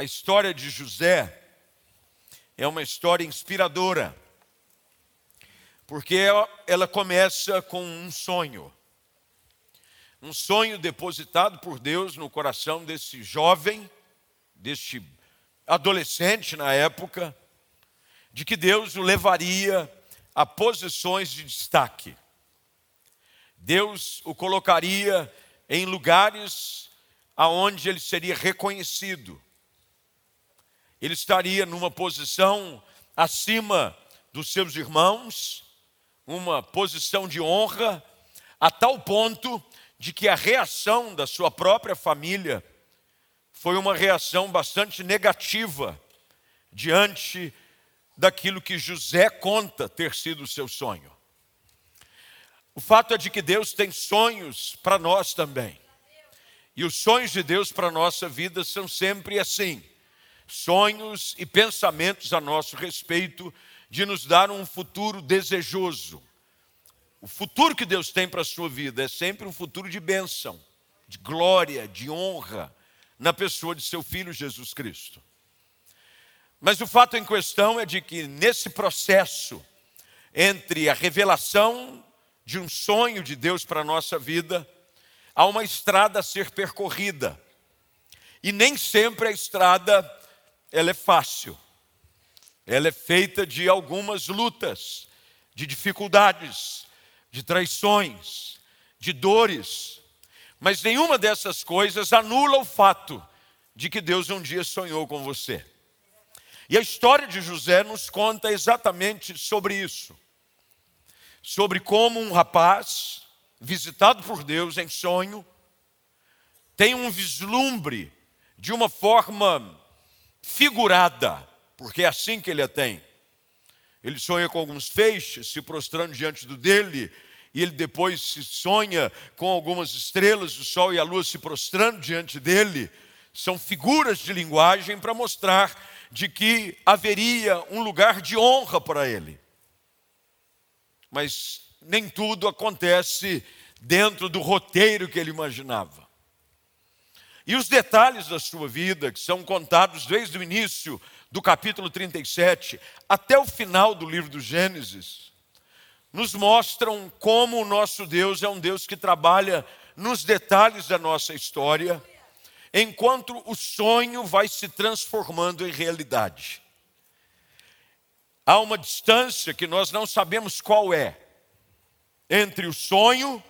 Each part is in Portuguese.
a história de José é uma história inspiradora, porque ela, ela começa com um sonho. Um sonho depositado por Deus no coração desse jovem, deste adolescente na época, de que Deus o levaria a posições de destaque. Deus o colocaria em lugares aonde ele seria reconhecido. Ele estaria numa posição acima dos seus irmãos, uma posição de honra, a tal ponto de que a reação da sua própria família foi uma reação bastante negativa diante daquilo que José conta ter sido o seu sonho. O fato é de que Deus tem sonhos para nós também. E os sonhos de Deus para a nossa vida são sempre assim: sonhos e pensamentos a nosso respeito de nos dar um futuro desejoso. O futuro que Deus tem para a sua vida é sempre um futuro de bênção, de glória, de honra, na pessoa de seu filho Jesus Cristo. Mas o fato em questão é de que nesse processo entre a revelação de um sonho de Deus para a nossa vida, há uma estrada a ser percorrida. E nem sempre a estrada ela é fácil. Ela é feita de algumas lutas, de dificuldades, de traições, de dores, mas nenhuma dessas coisas anula o fato de que Deus um dia sonhou com você. E a história de José nos conta exatamente sobre isso. Sobre como um rapaz, visitado por Deus em sonho, tem um vislumbre de uma forma figurada, porque é assim que ele a tem. Ele sonha com alguns feixes se prostrando diante do dele, e ele depois se sonha com algumas estrelas, o sol e a lua se prostrando diante dele. São figuras de linguagem para mostrar de que haveria um lugar de honra para ele. Mas nem tudo acontece dentro do roteiro que ele imaginava. E os detalhes da sua vida, que são contados desde o início do capítulo 37 até o final do livro do Gênesis, nos mostram como o nosso Deus é um Deus que trabalha nos detalhes da nossa história, enquanto o sonho vai se transformando em realidade. Há uma distância que nós não sabemos qual é entre o sonho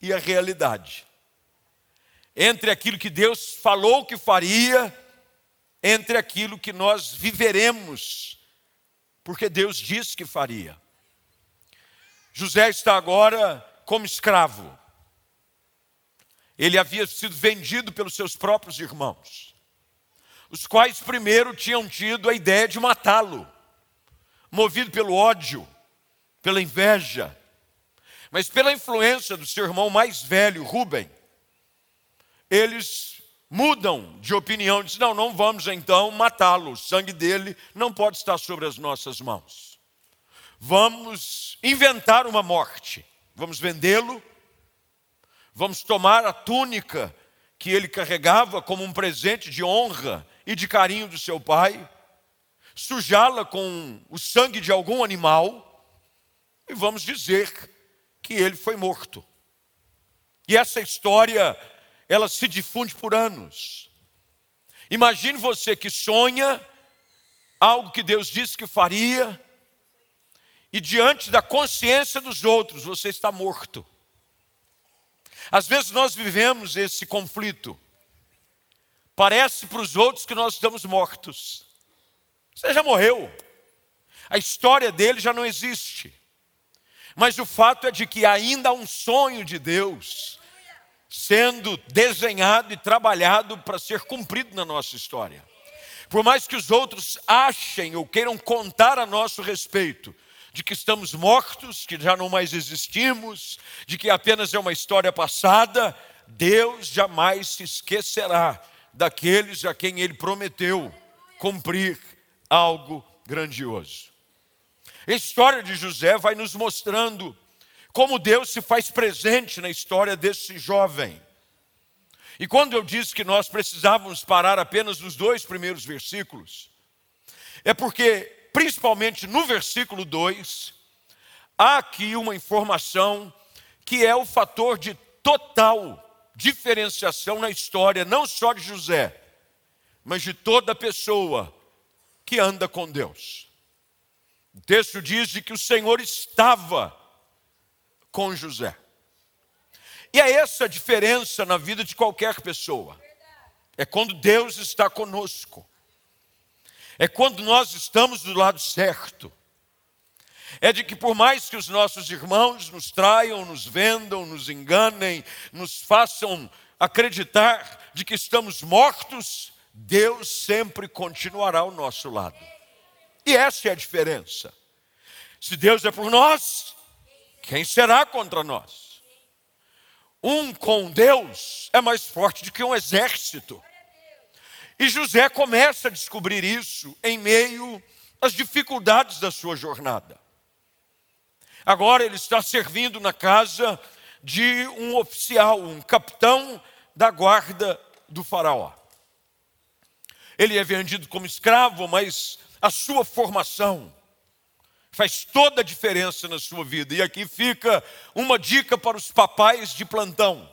e a realidade. Entre aquilo que Deus falou que faria, entre aquilo que nós viveremos, porque Deus disse que faria. José está agora como escravo. Ele havia sido vendido pelos seus próprios irmãos, os quais primeiro tinham tido a ideia de matá-lo, movido pelo ódio, pela inveja, mas pela influência do seu irmão mais velho, Rubem, eles mudam de opinião, dizem: não, não vamos então matá-lo, o sangue dele não pode estar sobre as nossas mãos vamos inventar uma morte, vamos vendê-lo, vamos tomar a túnica que ele carregava como um presente de honra e de carinho do seu pai, sujá-la com o sangue de algum animal e vamos dizer que ele foi morto. E essa história, ela se difunde por anos. Imagine você que sonha algo que Deus disse que faria, e diante da consciência dos outros você está morto. Às vezes nós vivemos esse conflito. Parece para os outros que nós estamos mortos. Você já morreu. A história dele já não existe. Mas o fato é de que ainda há um sonho de Deus sendo desenhado e trabalhado para ser cumprido na nossa história. Por mais que os outros achem ou queiram contar a nosso respeito, de que estamos mortos, que já não mais existimos, de que apenas é uma história passada, Deus jamais se esquecerá daqueles a quem Ele prometeu cumprir algo grandioso. A história de José vai nos mostrando como Deus se faz presente na história desse jovem. E quando eu disse que nós precisávamos parar apenas nos dois primeiros versículos, é porque, principalmente no versículo 2, há aqui uma informação que é o fator de total diferenciação na história, não só de José, mas de toda pessoa que anda com Deus. O texto diz que o Senhor estava com José. E é essa a diferença na vida de qualquer pessoa. É quando Deus está conosco. É quando nós estamos do lado certo. É de que por mais que os nossos irmãos nos traiam, nos vendam, nos enganem, nos façam acreditar de que estamos mortos, Deus sempre continuará ao nosso lado. E essa é a diferença. Se Deus é por nós, quem será contra nós? um com Deus é mais forte do que um exército. E José começa a descobrir isso em meio às dificuldades da sua jornada. Agora ele está servindo na casa de um oficial, um capitão da guarda do Faraó. Ele é vendido como escravo, mas a sua formação, faz toda a diferença na sua vida. E aqui fica uma dica para os papais de plantão.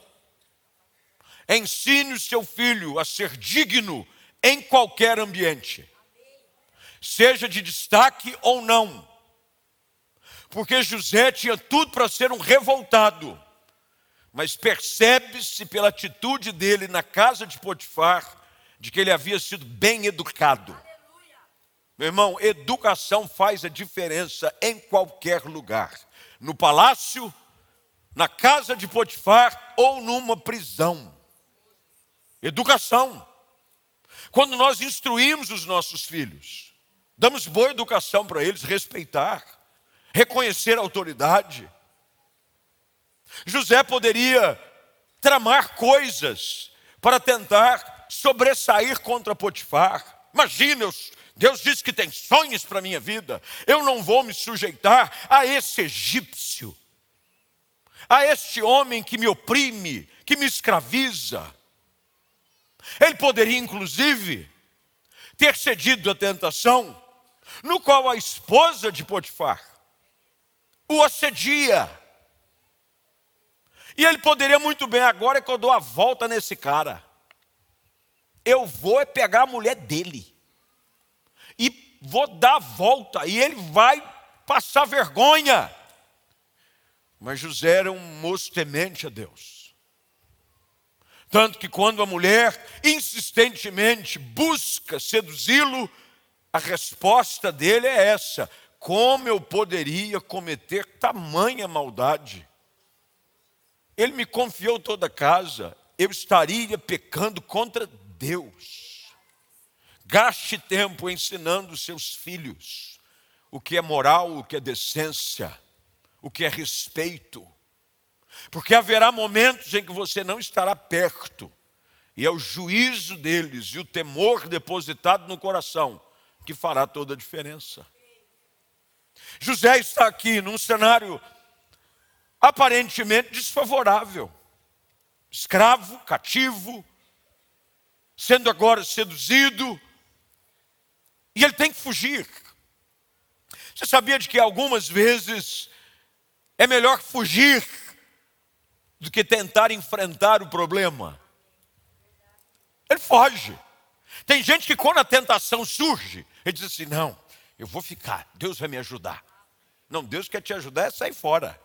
Ensine o seu filho a ser digno em qualquer ambiente, seja de destaque ou não. Porque José tinha tudo para ser um revoltado, mas percebe-se pela atitude dele na casa de Potifar de que ele havia sido bem educado. Meu irmão, educação faz a diferença em qualquer lugar. No palácio, na casa de Potifar ou numa prisão. Educação. Quando nós instruímos os nossos filhos, damos boa educação para eles, respeitar, reconhecer a autoridade. José poderia tramar coisas para tentar sobressair contra Potifar. Imagina, eu Deus diz que tem sonhos para a minha vida. Eu não vou me sujeitar a esse egípcio, a este homem que me oprime, que me escraviza. Ele poderia, inclusive, ter cedido à tentação, no qual a esposa de Potifar o assedia. E ele poderia muito bem, agora é que eu dou a volta nesse cara. Eu vou é pegar a mulher dele e vou dar a volta, e ele vai passar vergonha. Mas José era um moço temente a Deus. Tanto que quando a mulher insistentemente busca seduzi-lo, a resposta dele é essa: como eu poderia cometer tamanha maldade? Ele me confiou toda a casa, eu estaria pecando contra Deus. Gaste tempo ensinando seus filhos o que é moral, o que é decência, o que é respeito. Porque haverá momentos em que você não estará perto, e é o juízo deles e o temor depositado no coração que fará toda a diferença. José está aqui num cenário aparentemente desfavorável. Escravo, cativo, sendo agora seduzido, e ele tem que fugir. Você sabia de que algumas vezes é melhor fugir do que tentar enfrentar o problema? Ele foge. Tem gente que quando a tentação surge, ele diz assim: não, eu vou ficar, Deus vai me ajudar. Não, Deus quer te ajudar é sair fora.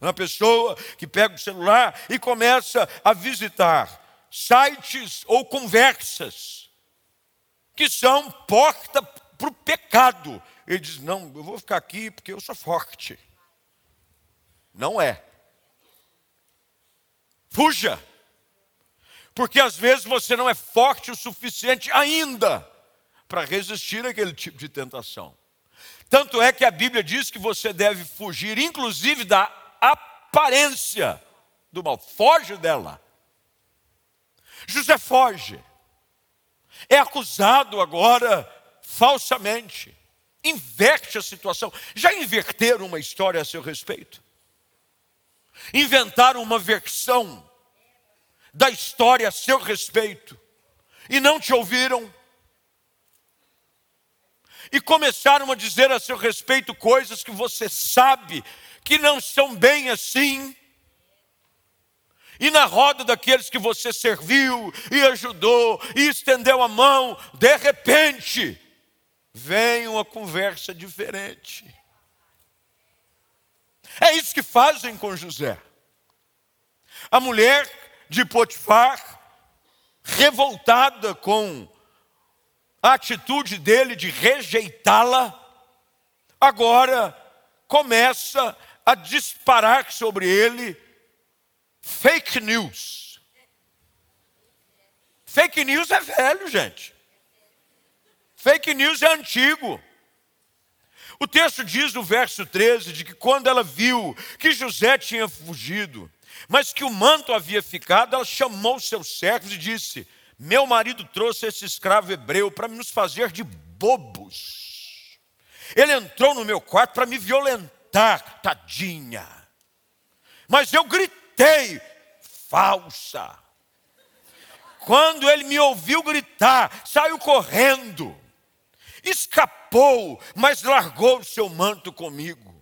Uma pessoa que pega o celular e começa a visitar sites ou conversas que são porta para o pecado. Ele diz: Não, eu vou ficar aqui porque eu sou forte. Não é. Fuja. Porque às vezes você não é forte o suficiente ainda para resistir àquele tipo de tentação. Tanto é que a Bíblia diz que você deve fugir, inclusive, da aparência do mal. Foge dela. José foge é acusado agora falsamente. Inverte a situação. Já inverteram uma história a seu respeito? Inventaram uma versão da história a seu respeito e não te ouviram. E começaram a dizer a seu respeito coisas que você sabe que não são bem assim. E na roda daqueles que você serviu e ajudou e estendeu a mão, de repente, vem uma conversa diferente. É isso que fazem com José. A mulher de Potifar, revoltada com a atitude dele de rejeitá-la, agora começa a disparar sobre ele fake news. Fake news é velho, gente. Fake news é antigo. O texto diz no verso 13 de que quando ela viu que José tinha fugido, mas que o manto havia ficado, ela chamou seus servos e disse: Meu marido trouxe esse escravo hebreu para nos fazer de bobos. Ele entrou no meu quarto para me violentar, tadinha. Mas eu gritei, falsa. Quando ele me ouviu gritar, saiu correndo, escapou, mas largou o seu manto comigo.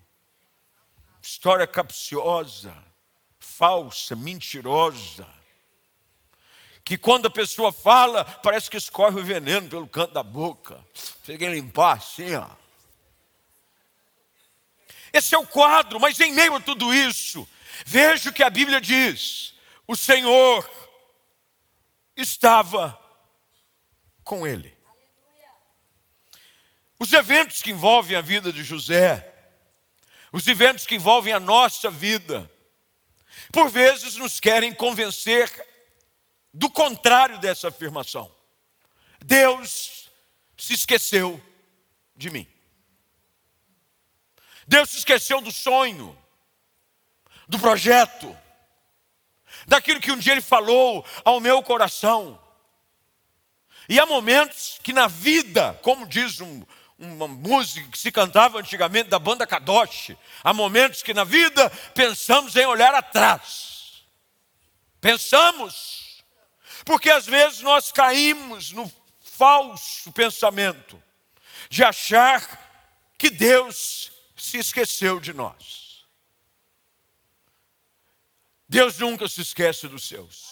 História capciosa falsa, mentirosa. Que quando a pessoa fala, parece que escorre o veneno pelo canto da boca. Tem que limpar assim, ó. Esse é o quadro, mas em meio a tudo isso, veja o que a Bíblia diz: o Senhor estava com ele. Os eventos que envolvem a vida de José, os eventos que envolvem a nossa vida, por vezes nos querem convencer do contrário dessa afirmação. Deus se esqueceu de mim. Deus se esqueceu do sonho, do projeto, daquilo que um dia Ele falou ao meu coração. E há momentos que na vida, como diz um, uma música que se cantava antigamente da banda Kadosh. Há momentos que na vida pensamos em olhar atrás. Pensamos. Porque às vezes nós caímos no falso pensamento de achar que Deus se esqueceu de nós. Deus nunca se esquece dos seus.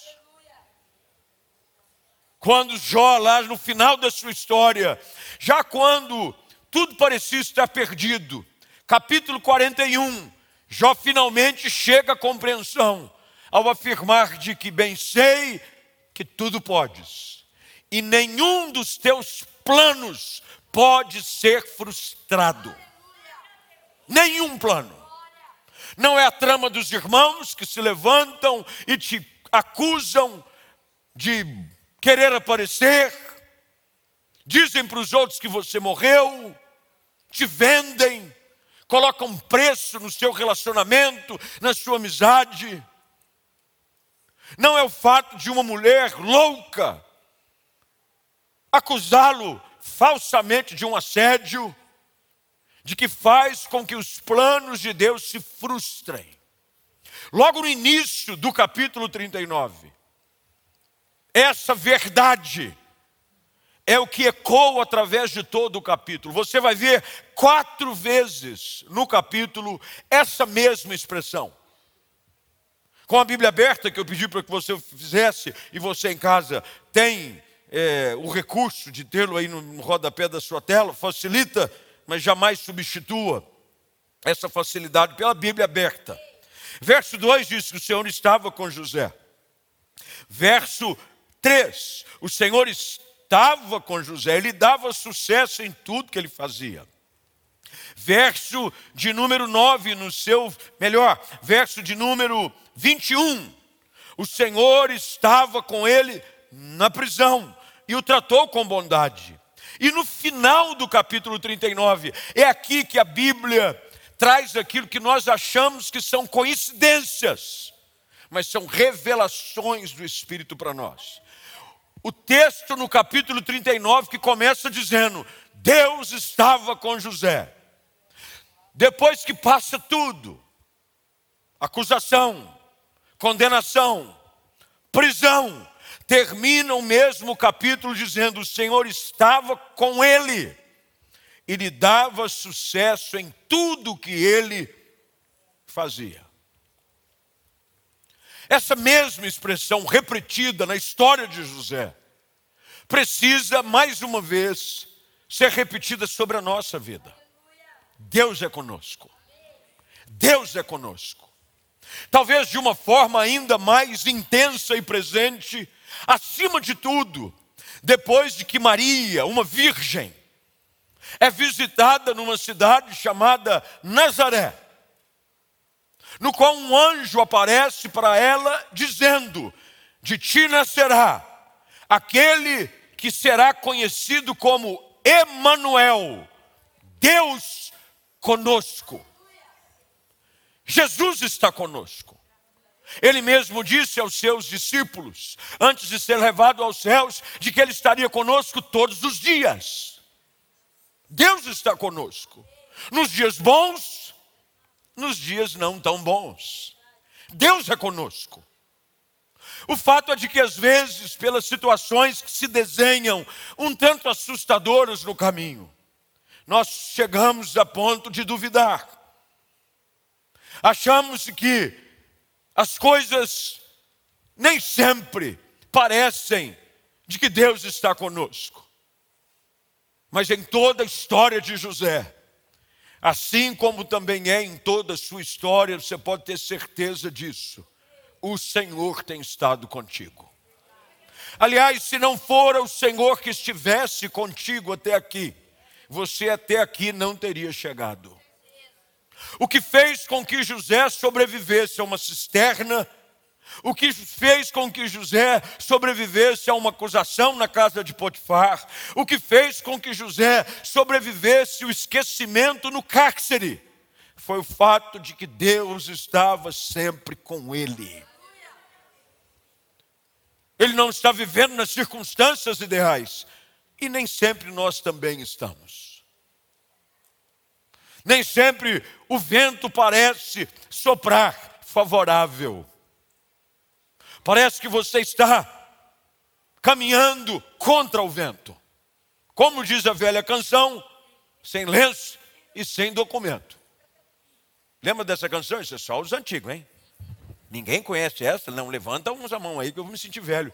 Quando Jó, lá no final da sua história, já quando tudo parecia estar perdido. Capítulo 41, Jó finalmente chega à compreensão ao afirmar de que bem sei que tudo podes, e nenhum dos teus planos pode ser frustrado. Nenhum plano. Não é a trama dos irmãos que se levantam e te acusam de querer aparecer, dizem para os outros que você morreu, te vendem, colocam preço no seu relacionamento, na sua amizade. Não é o fato de uma mulher louca acusá-lo falsamente de um assédio, de que faz com que os planos de Deus se frustrem. Logo no início do capítulo 39, essa verdade é o que ecoa através de todo o capítulo. Você vai ver quatro vezes no capítulo essa mesma expressão. Com a Bíblia aberta, que eu pedi para que você fizesse, e você em casa tem é, o recurso de tê-lo aí no rodapé da sua tela, facilita, mas jamais substitua essa facilidade pela Bíblia aberta. Verso 2 diz que o Senhor estava com José. Verso 3, o Senhor estava com José, ele dava sucesso em tudo que ele fazia. Verso de número 9, no seu, melhor, verso de número 21. O Senhor estava com ele na prisão e o tratou com bondade. E no final do capítulo 39, é aqui que a Bíblia traz aquilo que nós achamos que são coincidências, mas são revelações do Espírito para nós o texto no capítulo 39 que começa dizendo: Deus estava com José. Depois que passa tudo, acusação, condenação, prisão, termina o mesmo capítulo dizendo: o Senhor estava com ele e lhe dava sucesso em tudo que ele fazia. Essa mesma expressão repetida na história de José precisa, mais uma vez, ser repetida sobre a nossa vida. Deus é conosco. Deus é conosco. Talvez de uma forma ainda mais intensa e presente, acima de tudo, depois de que Maria, uma virgem, é visitada numa cidade chamada Nazaré no qual um anjo aparece para ela dizendo: De ti nascerá aquele que será conhecido como Emanuel, Deus conosco. Jesus está conosco. Ele mesmo disse aos seus discípulos, antes de ser levado aos céus, de que ele estaria conosco todos os dias. Deus está conosco. Nos dias bons nos dias não tão bons. Deus é conosco. O fato é de que, às vezes, pelas situações que se desenham um tanto assustadoras no caminho, nós chegamos a ponto de duvidar. Achamos que as coisas nem sempre parecem de que Deus está conosco. Mas em toda a história de José, Assim como também é em toda a sua história, você pode ter certeza disso. O Senhor tem estado contigo. Aliás, se não fora o Senhor que estivesse contigo até aqui, você até aqui não teria chegado. O que fez com que José sobrevivesse a uma cisterna o que fez com que José sobrevivesse a uma acusação na casa de Potifar, o que fez com que José sobrevivesse o esquecimento no cárcere, foi o fato de que Deus estava sempre com ele. Ele não está vivendo nas circunstâncias ideais, e nem sempre nós também estamos. Nem sempre o vento parece soprar favorável. Parece que você está caminhando contra o vento. Como diz a velha canção, sem lenço e sem documento. Lembra dessa canção? Isso é só os antigos, hein? Ninguém conhece essa? Não, levanta uns a mão aí que eu vou me sentir velho.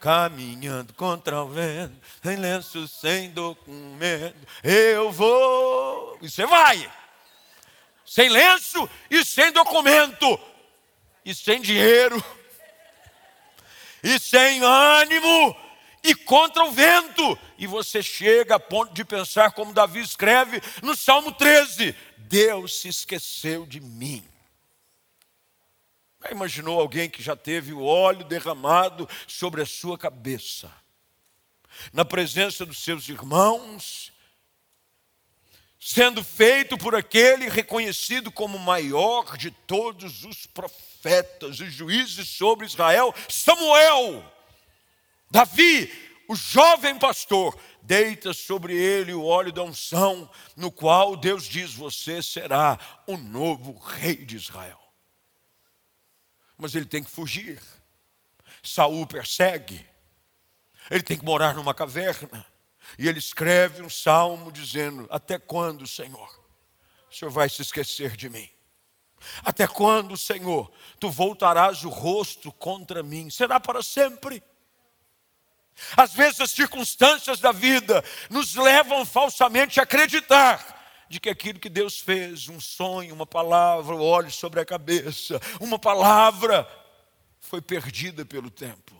Caminhando contra o vento, sem lenço, sem documento, eu vou. E você vai. Sem lenço e sem documento. E sem dinheiro e sem ânimo e contra o vento. E você chega a ponto de pensar, como Davi escreve no Salmo 13: Deus se esqueceu de mim. Já imaginou alguém que já teve o óleo derramado sobre a sua cabeça, na presença dos seus irmãos, sendo feito por aquele reconhecido como maior de todos os profetas e juízes sobre Israel, Samuel, Davi, o jovem pastor, deita sobre ele o óleo da unção, no qual Deus diz: Você será o novo rei de Israel. Mas ele tem que fugir. Saul persegue. Ele tem que morar numa caverna. E ele escreve um salmo dizendo: Até quando, Senhor, o Senhor vai se esquecer de mim? Até quando, Senhor, tu voltarás o rosto contra mim? Será para sempre? Às vezes as circunstâncias da vida nos levam falsamente a acreditar de que aquilo que Deus fez, um sonho, uma palavra, o óleo sobre a cabeça, uma palavra, foi perdida pelo tempo.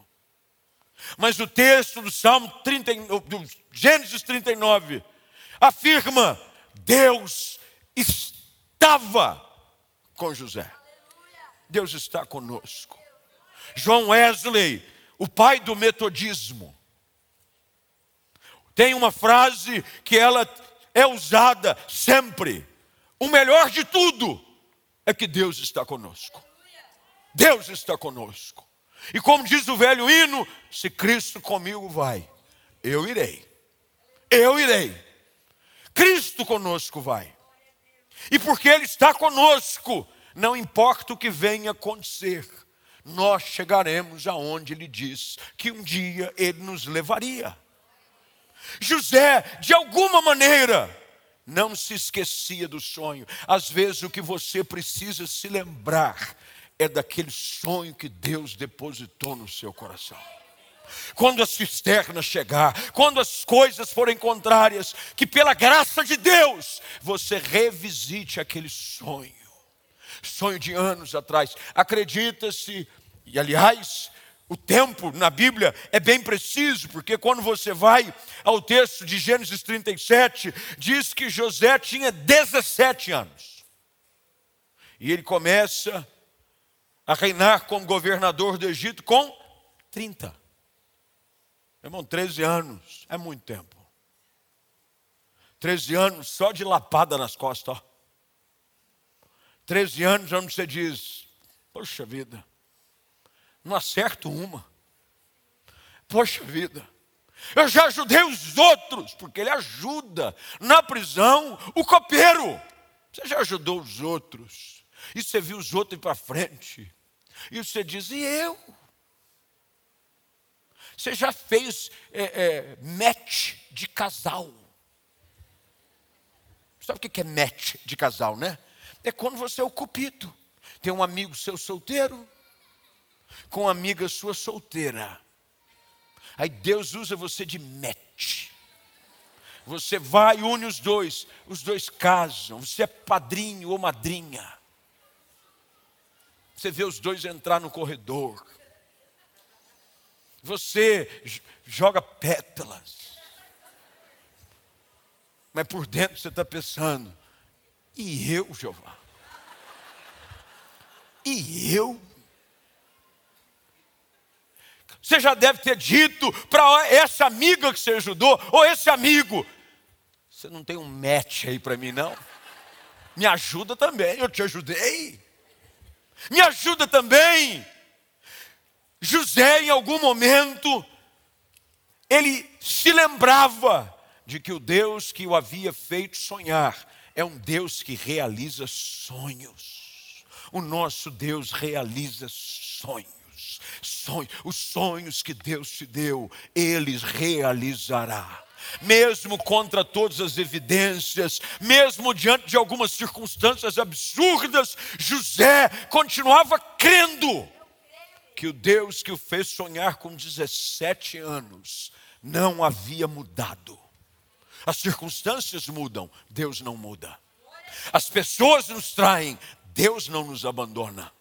Mas o texto do Salmo 30, do Gênesis 39 afirma: Deus estava com José. Deus está conosco. João Wesley, o pai do metodismo, tem uma frase que ela é usada sempre. O melhor de tudo é que Deus está conosco. Deus está conosco. E como diz o velho hino, se Cristo comigo vai, eu irei. Eu irei. Cristo conosco vai. E porque Ele está conosco, não importa o que venha acontecer, nós chegaremos aonde ele diz que um dia ele nos levaria. José, de alguma maneira, não se esquecia do sonho. Às vezes o que você precisa se lembrar é daquele sonho que Deus depositou no seu coração. Quando a cisterna chegar, quando as coisas forem contrárias, que pela graça de Deus você revisite aquele sonho. Sonho de anos atrás. Acredita-se, e aliás, o tempo na Bíblia é bem preciso, porque quando você vai ao texto de Gênesis 37, diz que José tinha 17 anos. E ele começa a reinar como governador do Egito com 30. Irmão, 13 anos é muito tempo. 13 anos só de lapada nas costas. Ó. 13 anos onde você diz, poxa vida, não acerto uma. Poxa vida, eu já ajudei os outros, porque ele ajuda na prisão o copeiro. Você já ajudou os outros, e você viu os outros ir para frente, e você diz, e eu? Você já fez é, é, match de casal? Sabe o que é match de casal, né? É quando você é o cupido. Tem um amigo seu solteiro, com uma amiga sua solteira. Aí Deus usa você de match. Você vai une os dois, os dois casam, você é padrinho ou madrinha. Você vê os dois entrar no corredor. Você joga pétalas. Mas por dentro você está pensando, e eu, Jeová? E eu? Você já deve ter dito para essa amiga que você ajudou, ou esse amigo: Você não tem um match aí para mim, não? Me ajuda também, eu te ajudei. Me ajuda também. José, em algum momento, ele se lembrava de que o Deus que o havia feito sonhar é um Deus que realiza sonhos. O nosso Deus realiza sonhos sonhos, os sonhos que Deus te deu, Ele realizará. Mesmo contra todas as evidências, mesmo diante de algumas circunstâncias absurdas, José continuava crendo que o Deus que o fez sonhar com 17 anos não havia mudado. As circunstâncias mudam, Deus não muda. As pessoas nos traem, Deus não nos abandona.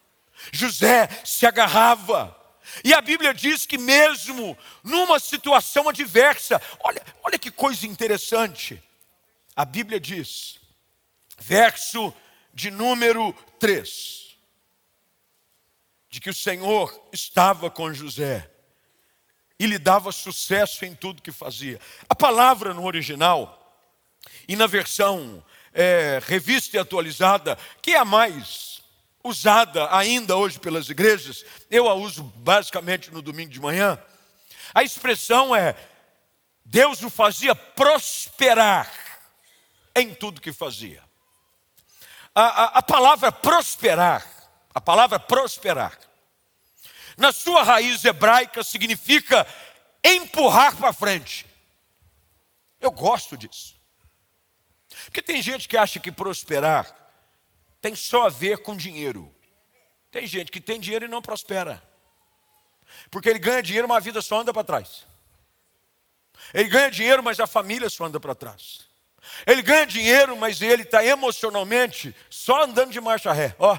José se agarrava. E a Bíblia diz que mesmo numa situação adversa, olha, olha que coisa interessante. A Bíblia diz, verso de número 3, de que o Senhor estava com José e lhe dava sucesso em tudo que fazia. A palavra no original, e na versão é, revista e atualizada, que é a mais usada ainda hoje pelas igrejas, eu a uso basicamente no domingo de manhã. A expressão é: Deus o fazia prosperar em tudo que fazia. A, a, a palavra prosperar, a palavra prosperar, na sua raiz hebraica significa empurrar para frente. Eu gosto disso. Porque tem gente que acha que prosperar tem só a ver com dinheiro. Tem gente que tem dinheiro e não prospera. Porque ele ganha dinheiro, mas a vida só anda para trás. Ele ganha dinheiro, mas a família só anda para trás. Ele ganha dinheiro, mas ele está emocionalmente só andando de marcha ré. Ó,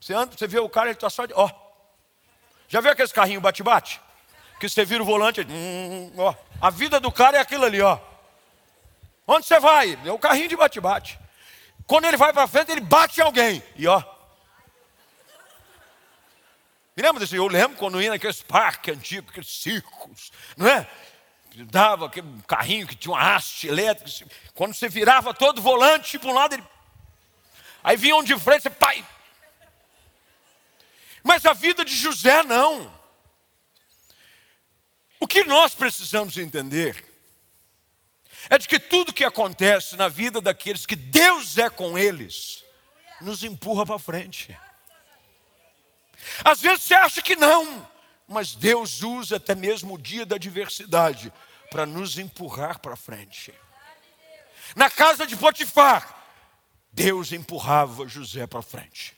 você anda, você vê o cara, ele está só de. Ó, já viu aqueles carrinhos bate-bate? Que você vira o volante, hum, ó. A vida do cara é aquilo ali, ó. Onde você vai? É o carrinho de bate-bate. Quando ele vai para frente, ele bate em alguém. E ó. Me lembra desse? Eu lembro quando ia naqueles parques antigos, aqueles circos, não é? Dava aquele carrinho que tinha uma haste elétrica. Quando você virava todo o volante para um lado, ele. Aí vinha um de frente, você, pai. Mas a vida de José não. O que nós precisamos entender é de que tudo que acontece na vida daqueles que Deus é com eles, nos empurra para frente. Às vezes você acha que não, mas Deus usa até mesmo o dia da adversidade para nos empurrar para frente. Na casa de Potifar, Deus empurrava José para frente.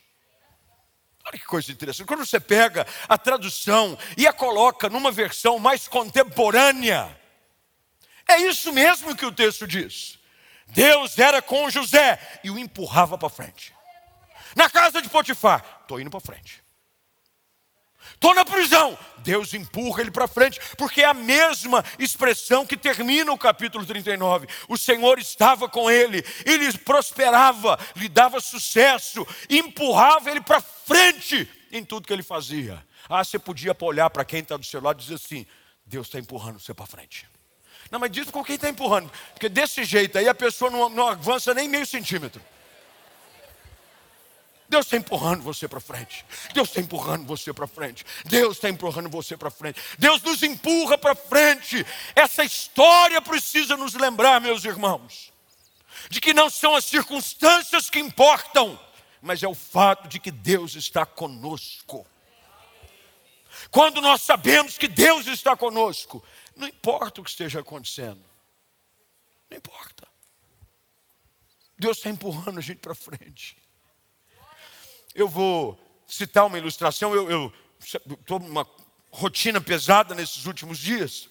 Olha que coisa interessante. Quando você pega a tradução e a coloca numa versão mais contemporânea, é isso mesmo que o texto diz. Deus era com José e o empurrava para frente. Na casa de Potifar, estou indo para frente. Estou na prisão. Deus empurra ele para frente, porque é a mesma expressão que termina o capítulo 39. O Senhor estava com ele, ele prosperava, lhe dava sucesso, empurrava ele para frente em tudo que ele fazia. Ah, você podia olhar para quem está do seu lado e dizer assim: Deus está empurrando você para frente. Não, mas diz com quem está empurrando, porque desse jeito aí a pessoa não, não avança nem meio centímetro. Deus está empurrando você para frente. Deus está empurrando você para frente. Deus está empurrando você para frente. Deus nos empurra para frente. Essa história precisa nos lembrar, meus irmãos, de que não são as circunstâncias que importam, mas é o fato de que Deus está conosco. Quando nós sabemos que Deus está conosco, não importa o que esteja acontecendo, não importa. Deus está empurrando a gente para frente. Eu vou citar uma ilustração. Eu estou numa rotina pesada nesses últimos dias.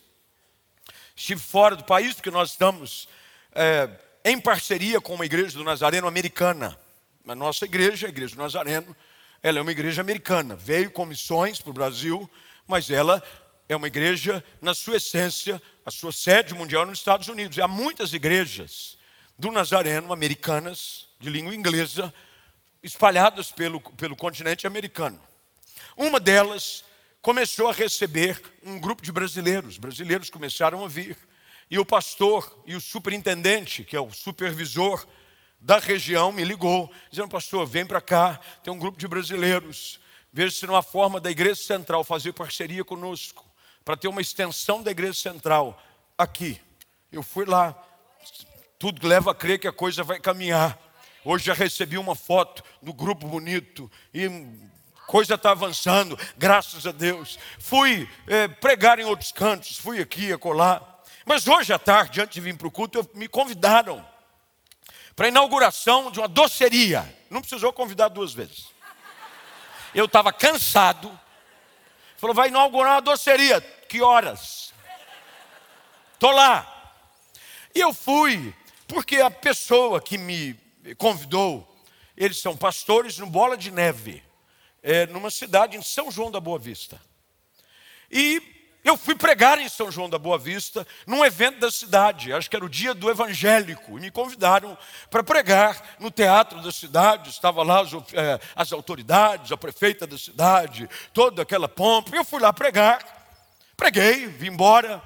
Estive fora do país, porque nós estamos é, em parceria com uma igreja do Nazareno americana. A nossa igreja, a igreja do Nazareno, ela é uma igreja americana. Veio com missões para o Brasil, mas ela é uma igreja, na sua essência, a sua sede mundial nos Estados Unidos. E há muitas igrejas do Nazareno americanas, de língua inglesa, espalhadas pelo, pelo continente americano. Uma delas começou a receber um grupo de brasileiros. Brasileiros começaram a vir. E o pastor e o superintendente, que é o supervisor da região, me ligou, dizendo: Pastor, vem para cá, tem um grupo de brasileiros. Veja se não há forma da igreja central fazer parceria conosco, para ter uma extensão da igreja central aqui. Eu fui lá, tudo leva a crer que a coisa vai caminhar. Hoje já recebi uma foto do grupo bonito e coisa está avançando, graças a Deus. Fui é, pregar em outros cantos, fui aqui, acolá. Mas hoje à tarde, antes de vir para o culto, me convidaram para a inauguração de uma doceria. Não precisou convidar duas vezes. Eu estava cansado. Falou, vai inaugurar uma doceria. Que horas? Estou lá. E eu fui, porque a pessoa que me convidou, eles são pastores no Bola de Neve, é, numa cidade em São João da Boa Vista. E eu fui pregar em São João da Boa Vista, num evento da cidade, acho que era o dia do evangélico, e me convidaram para pregar no teatro da cidade. Estava lá as, é, as autoridades, a prefeita da cidade, toda aquela pompa. E eu fui lá pregar, preguei, vim embora.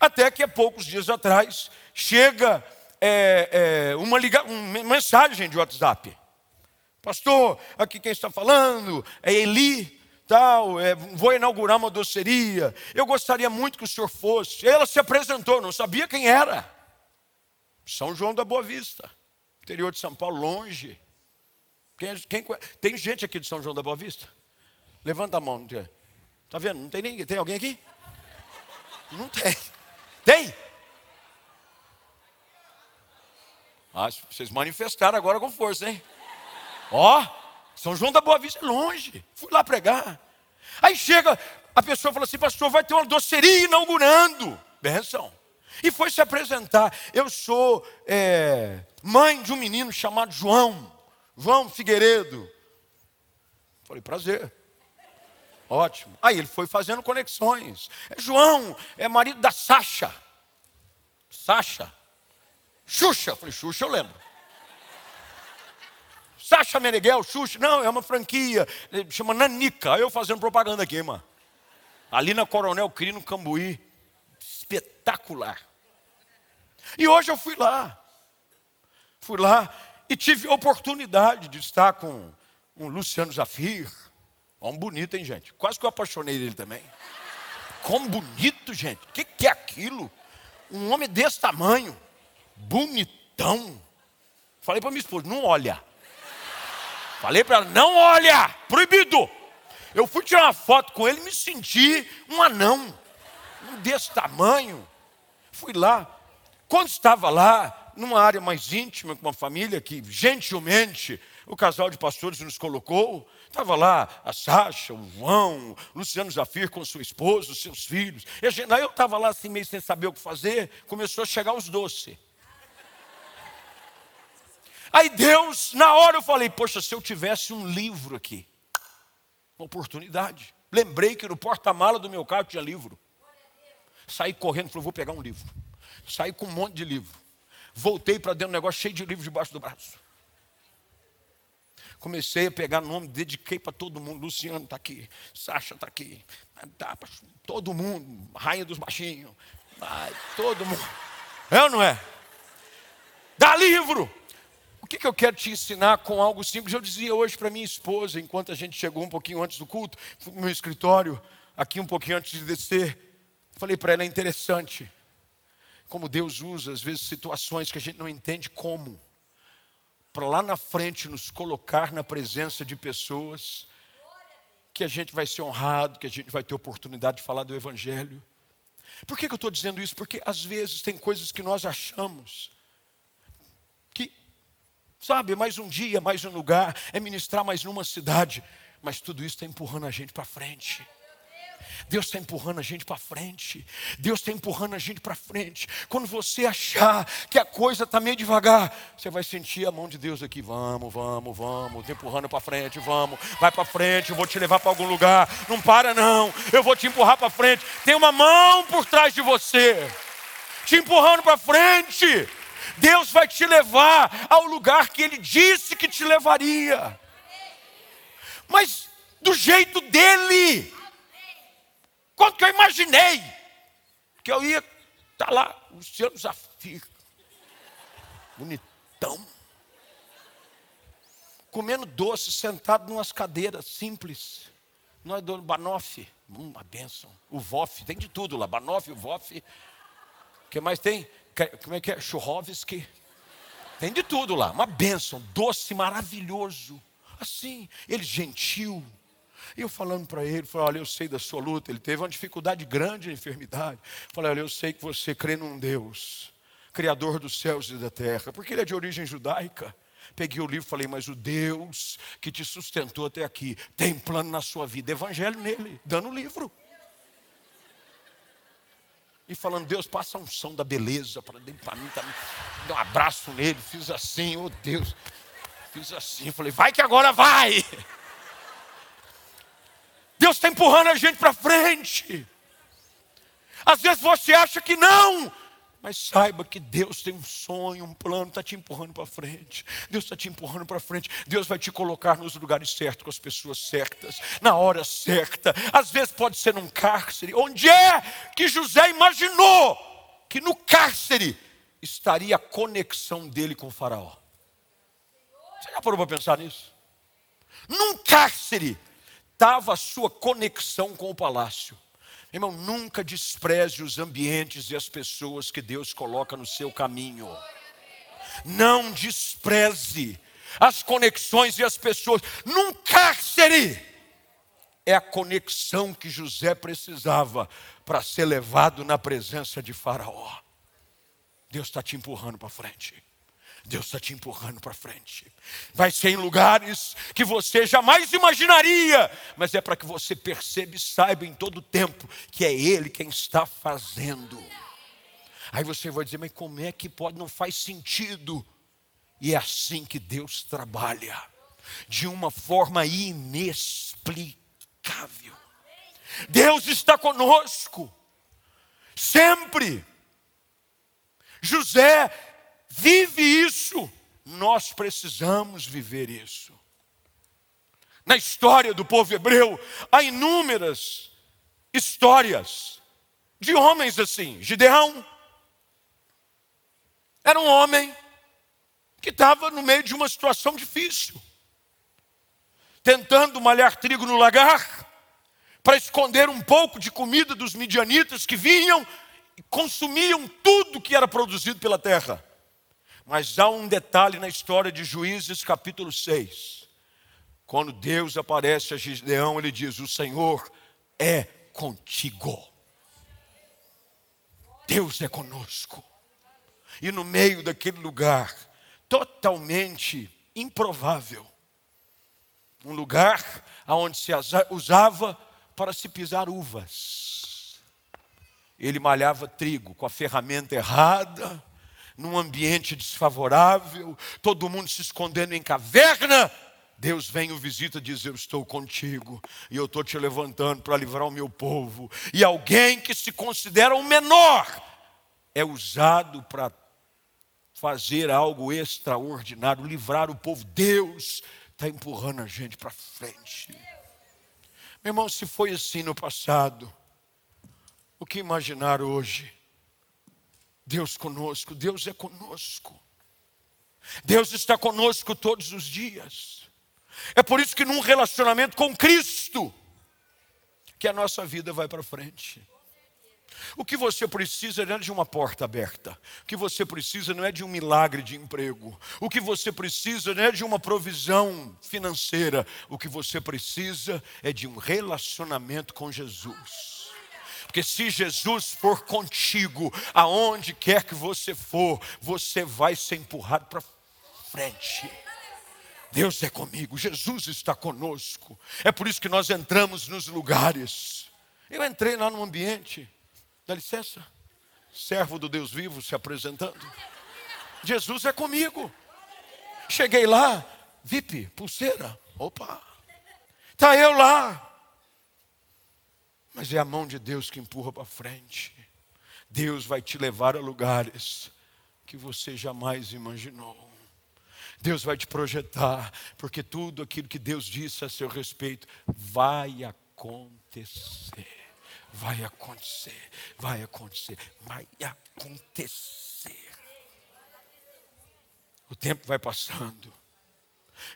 Até que há poucos dias atrás chega é, é, uma, liga, uma mensagem de WhatsApp. Pastor, aqui quem está falando é Eli, tal, é, vou inaugurar uma doceria. Eu gostaria muito que o senhor fosse. Ela se apresentou, não sabia quem era. São João da Boa Vista, interior de São Paulo, longe. Quem, quem, tem gente aqui de São João da Boa Vista? Levanta a mão. Está vendo? Não tem ninguém. Tem alguém aqui? Não tem. Tem? Ah, vocês manifestaram agora com força, hein? Ó, São João da Boa Vista é longe. Fui lá pregar. Aí chega, a pessoa fala assim, pastor, vai ter uma doceria inaugurando. Benção. E foi se apresentar. Eu sou é, mãe de um menino chamado João. João Figueiredo. Falei, prazer. Ótimo. Aí ele foi fazendo conexões. É João, é marido da Sasha. Sasha. Xuxa. Falei, Xuxa eu lembro. Sacha Meneghel, Xuxa. Não, é uma franquia. Chama Nanica. Eu fazendo propaganda aqui, mano. Ali na Coronel Crino, Cambuí. Espetacular. E hoje eu fui lá. Fui lá e tive oportunidade de estar com um Luciano Zafir. Homem bonito, hein, gente? Quase que eu apaixonei dele também. Como bonito, gente. O que, que é aquilo? Um homem desse tamanho bonitão. Falei para minha esposa, não olha. Falei para ela, não olha, proibido. Eu fui tirar uma foto com ele me senti um anão, um desse tamanho. Fui lá. Quando estava lá, numa área mais íntima, com uma família que gentilmente o casal de pastores nos colocou, estava lá a Sasha, o João, Luciano Zafir com sua esposa, os seus filhos. E gente, aí eu estava lá assim, meio sem saber o que fazer, começou a chegar os doces. Aí Deus, na hora eu falei, poxa, se eu tivesse um livro aqui, uma oportunidade. Lembrei que no porta-mala do meu carro tinha livro. Saí correndo, falei, vou pegar um livro. Saí com um monte de livro. Voltei para dentro do negócio cheio de livros debaixo do braço. Comecei a pegar nome, dediquei para todo mundo. Luciano está aqui, Sasha está aqui, todo mundo, rainha dos baixinhos, todo mundo. É ou não é? Dá livro! O que, que eu quero te ensinar com algo simples? Eu dizia hoje para minha esposa, enquanto a gente chegou um pouquinho antes do culto, no meu escritório, aqui um pouquinho antes de descer, falei para ela: é interessante como Deus usa, às vezes, situações que a gente não entende como, para lá na frente nos colocar na presença de pessoas que a gente vai ser honrado, que a gente vai ter oportunidade de falar do Evangelho. Por que, que eu estou dizendo isso? Porque às vezes tem coisas que nós achamos que, sabe, mais um dia, mais um lugar, é ministrar mais numa cidade, mas tudo isso está empurrando a gente para frente. Deus está empurrando a gente para frente. Deus está empurrando a gente para frente. Quando você achar que a coisa está meio devagar, você vai sentir a mão de Deus aqui. Vamos, vamos, vamos. Te empurrando para frente, vamos. Vai para frente, eu vou te levar para algum lugar. Não para, não. Eu vou te empurrar para frente. Tem uma mão por trás de você, te empurrando para frente. Deus vai te levar ao lugar que Ele disse que te levaria. Mas do jeito dele. Quanto que eu imaginei que eu ia estar tá lá, Luciano Zafir, bonitão, comendo doce, sentado em umas cadeiras simples. Nós do Banoff, hum, uma bênção. O Voff, tem de tudo lá, Banoff, o Voff. O que mais tem? Como é que é? Churrovski. Tem de tudo lá, uma bênção, doce maravilhoso. Assim, ele gentil, e eu falando para ele, falei, olha, eu sei da sua luta. Ele teve uma dificuldade grande na enfermidade. Falei, olha, eu sei que você crê num Deus, Criador dos céus e da terra, porque ele é de origem judaica. Peguei o livro e falei, mas o Deus que te sustentou até aqui tem plano na sua vida. Evangelho nele, dando o livro. E falando, Deus, passa a unção da beleza para mim, tá, dei um abraço nele, fiz assim, oh Deus, fiz assim, falei, vai que agora vai. Deus está empurrando a gente para frente. Às vezes você acha que não, mas saiba que Deus tem um sonho, um plano, está te empurrando para frente. Deus está te empurrando para frente. Deus vai te colocar nos lugares certos, com as pessoas certas, na hora certa. Às vezes pode ser num cárcere. Onde é que José imaginou que no cárcere estaria a conexão dele com o Faraó? Você já parou para pensar nisso? Num cárcere estava a sua conexão com o palácio. Irmão, nunca despreze os ambientes e as pessoas que Deus coloca no seu caminho. Não despreze as conexões e as pessoas. Num cárcere é a conexão que José precisava para ser levado na presença de Faraó. Deus está te empurrando para frente. Deus está te empurrando para frente. Vai ser em lugares que você jamais imaginaria, mas é para que você perceba e saiba em todo o tempo que é Ele quem está fazendo. Aí você vai dizer, mas como é que pode? Não faz sentido. E é assim que Deus trabalha, de uma forma inexplicável. Deus está conosco, sempre. José vive isso. Nós precisamos viver isso. Na história do povo hebreu, há inúmeras histórias de homens assim. Gideão era um homem que estava no meio de uma situação difícil, tentando malhar trigo no lagar, para esconder um pouco de comida dos midianitas que vinham e consumiam tudo que era produzido pela terra. Mas há um detalhe na história de Juízes, capítulo 6. Quando Deus aparece a Gideão, ele diz: O Senhor é contigo. Deus é conosco. E no meio daquele lugar, totalmente improvável, um lugar onde se usava para se pisar uvas. Ele malhava trigo com a ferramenta errada, num ambiente desfavorável, todo mundo se escondendo em caverna. Deus vem o visita e diz: Eu estou contigo e eu estou te levantando para livrar o meu povo. E alguém que se considera o menor é usado para fazer algo extraordinário, livrar o povo. Deus está empurrando a gente para frente. Meu irmão, se foi assim no passado, o que imaginar hoje? Deus conosco, Deus é conosco. Deus está conosco todos os dias. É por isso que num relacionamento com Cristo, que a nossa vida vai para frente. O que você precisa não é de uma porta aberta. O que você precisa não é de um milagre de emprego. O que você precisa não é de uma provisão financeira. O que você precisa é de um relacionamento com Jesus. Porque se Jesus for contigo, aonde quer que você for, você vai ser empurrado para frente. Deus é comigo, Jesus está conosco. É por isso que nós entramos nos lugares. Eu entrei lá no ambiente Dá licença. Servo do Deus vivo se apresentando. Jesus é comigo. Cheguei lá, VIP, pulseira. Opa. Está eu lá. Mas é a mão de Deus que empurra para frente. Deus vai te levar a lugares que você jamais imaginou. Deus vai te projetar, porque tudo aquilo que Deus disse a seu respeito vai acontecer. Vai acontecer, vai acontecer, vai acontecer. O tempo vai passando.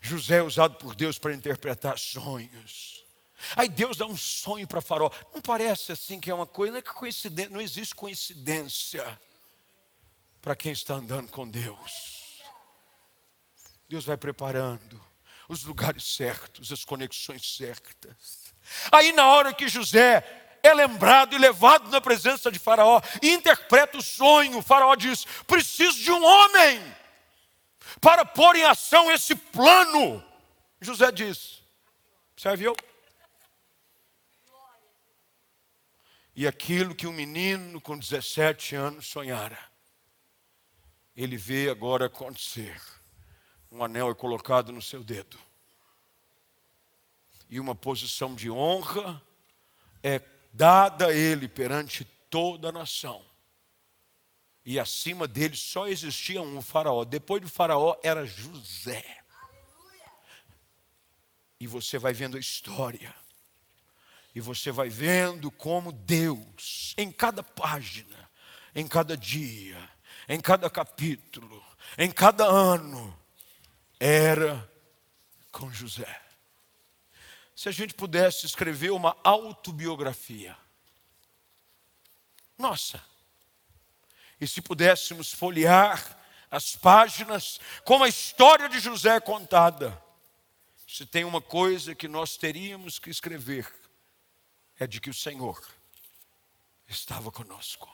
José é usado por Deus para interpretar sonhos. Aí Deus dá um sonho para Faraó. Não parece assim que é uma coisa, não, é coincidência, não existe coincidência para quem está andando com Deus. Deus vai preparando os lugares certos, as conexões certas. Aí na hora que José é lembrado e levado na presença de Faraó e interpreta o sonho. Faraó diz: preciso de um homem para pôr em ação esse plano. José diz: serve eu? E aquilo que um menino com 17 anos sonhara, ele vê agora acontecer. Um anel é colocado no seu dedo. E uma posição de honra é dada a ele perante toda a nação. E acima dele só existia um faraó. Depois do faraó era José. E você vai vendo a história. E você vai vendo como Deus, em cada página, em cada dia, em cada capítulo, em cada ano, era com José se a gente pudesse escrever uma autobiografia. Nossa! E se pudéssemos folhear as páginas como a história de José é contada, se tem uma coisa que nós teríamos que escrever, é de que o Senhor estava conosco.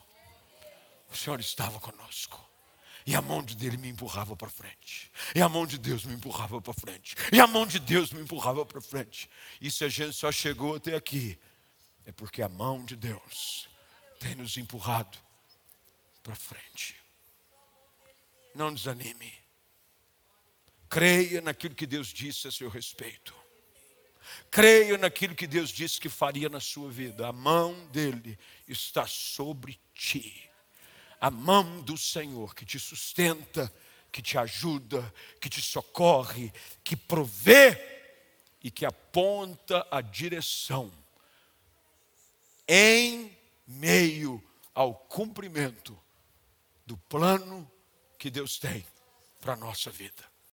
O Senhor estava conosco. E a mão de dele me empurrava para frente. E a mão de Deus me empurrava para frente. E a mão de Deus me empurrava para frente. E se a gente só chegou até aqui, é porque a mão de Deus tem nos empurrado para frente. Não desanime. Creia naquilo que Deus disse a seu respeito. Creia naquilo que Deus disse que faria na sua vida. A mão dele está sobre ti a mão do Senhor que te sustenta, que te ajuda, que te socorre, que provê e que aponta a direção em meio ao cumprimento do plano que Deus tem para a nossa vida.